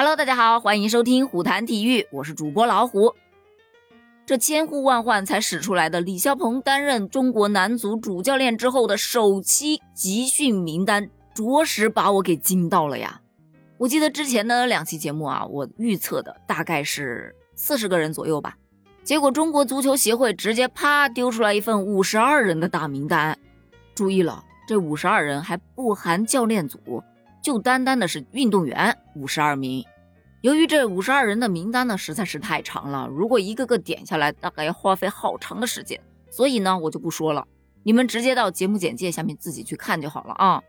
Hello，大家好，欢迎收听虎谈体育，我是主播老虎。这千呼万唤才使出来的李霄鹏担任中国男足主教练之后的首期集训名单，着实把我给惊到了呀！我记得之前的两期节目啊，我预测的大概是四十个人左右吧，结果中国足球协会直接啪丢出来一份五十二人的大名单。注意了，这五十二人还不含教练组。就单单的是运动员五十二名，由于这五十二人的名单呢实在是太长了，如果一个个点下来，大概要花费好长的时间，所以呢我就不说了，你们直接到节目简介下面自己去看就好了啊。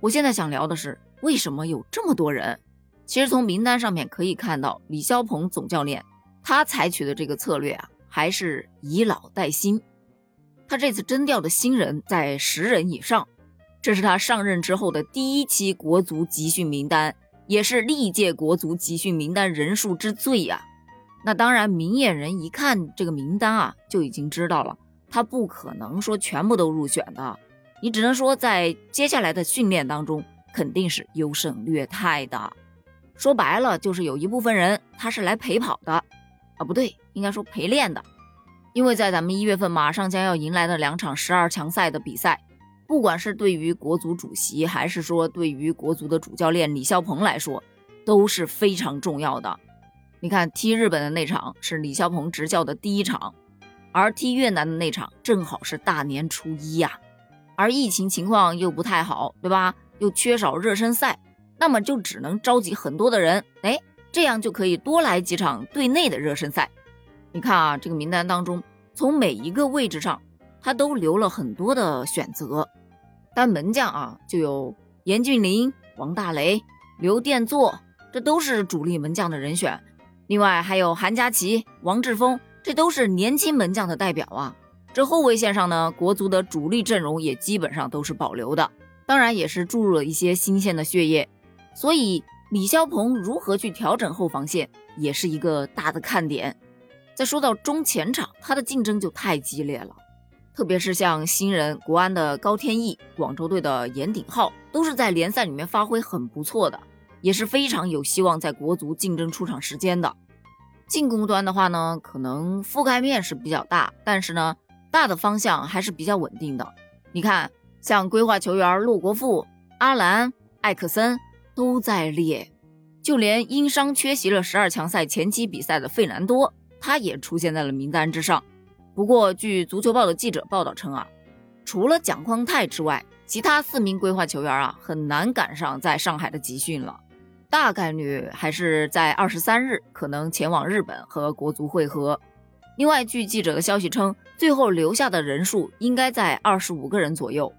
我现在想聊的是为什么有这么多人？其实从名单上面可以看到，李霄鹏总教练他采取的这个策略啊，还是以老带新，他这次征调的新人在十人以上。这是他上任之后的第一期国足集训名单，也是历届国足集训名单人数之最呀。那当然，明眼人一看这个名单啊，就已经知道了，他不可能说全部都入选的。你只能说在接下来的训练当中，肯定是优胜劣汰的。说白了，就是有一部分人他是来陪跑的，啊，不对，应该说陪练的，因为在咱们一月份马上将要迎来的两场十二强赛的比赛。不管是对于国足主席，还是说对于国足的主教练李霄鹏来说，都是非常重要的。你看，踢日本的那场是李霄鹏执教的第一场，而踢越南的那场正好是大年初一呀。而疫情情况又不太好，对吧？又缺少热身赛，那么就只能召集很多的人，哎，这样就可以多来几场队内的热身赛。你看啊，这个名单当中，从每一个位置上，他都留了很多的选择。单门将啊，就有严俊凌、王大雷、刘殿座，这都是主力门将的人选。另外还有韩佳琪、王志峰，这都是年轻门将的代表啊。这后卫线上呢，国足的主力阵容也基本上都是保留的，当然也是注入了一些新鲜的血液。所以李霄鹏如何去调整后防线，也是一个大的看点。再说到中前场，他的竞争就太激烈了。特别是像新人国安的高天意、广州队的严鼎皓，都是在联赛里面发挥很不错的，也是非常有希望在国足竞争出场时间的。进攻端的话呢，可能覆盖面是比较大，但是呢，大的方向还是比较稳定的。你看，像规划球员陆国富、阿兰、艾克森都在列，就连因伤缺席了十二强赛前期比赛的费南多，他也出现在了名单之上。不过，据足球报的记者报道称啊，除了蒋匡泰之外，其他四名规划球员啊很难赶上在上海的集训了，大概率还是在二十三日可能前往日本和国足会合。另外，据记者的消息称，最后留下的人数应该在二十五个人左右，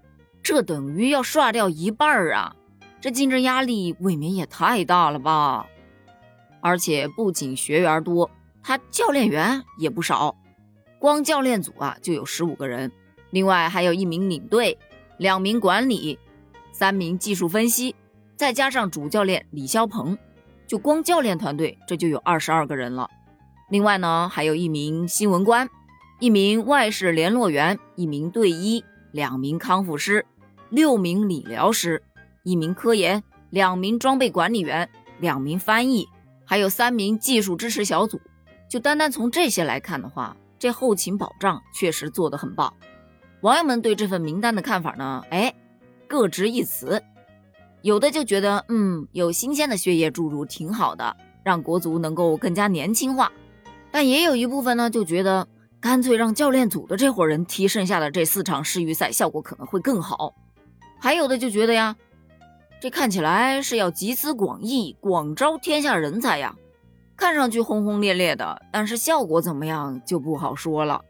这等于要刷掉一半儿啊！这竞争压力未免也太大了吧？而且不仅学员多，他教练员也不少。光教练组啊就有十五个人，另外还有一名领队、两名管理、三名技术分析，再加上主教练李霄鹏，就光教练团队这就有二十二个人了。另外呢，还有一名新闻官、一名外事联络员、一名队医、两名康复师、六名理疗师、一名科研、两名装备管理员、两名翻译，还有三名技术支持小组。就单单从这些来看的话，这后勤保障确实做得很棒，网友们对这份名单的看法呢？哎，各执一词，有的就觉得，嗯，有新鲜的血液注入挺好的，让国足能够更加年轻化。但也有一部分呢，就觉得干脆让教练组的这伙人踢剩下的这四场世预赛，效果可能会更好。还有的就觉得呀，这看起来是要集思广益，广招天下人才呀。看上去轰轰烈烈的，但是效果怎么样就不好说了。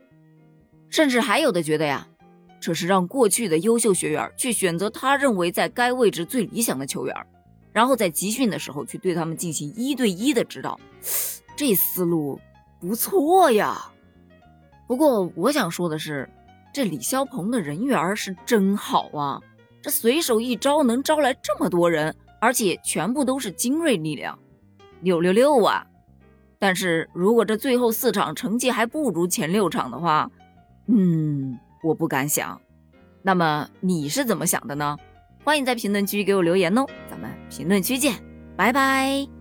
甚至还有的觉得呀，这是让过去的优秀学员去选择他认为在该位置最理想的球员，然后在集训的时候去对他们进行一对一的指导。这思路不错呀。不过我想说的是，这李霄鹏的人缘是真好啊，这随手一招能招来这么多人，而且全部都是精锐力量，六六六啊！但是如果这最后四场成绩还不如前六场的话，嗯，我不敢想。那么你是怎么想的呢？欢迎在评论区给我留言哦，咱们评论区见，拜拜。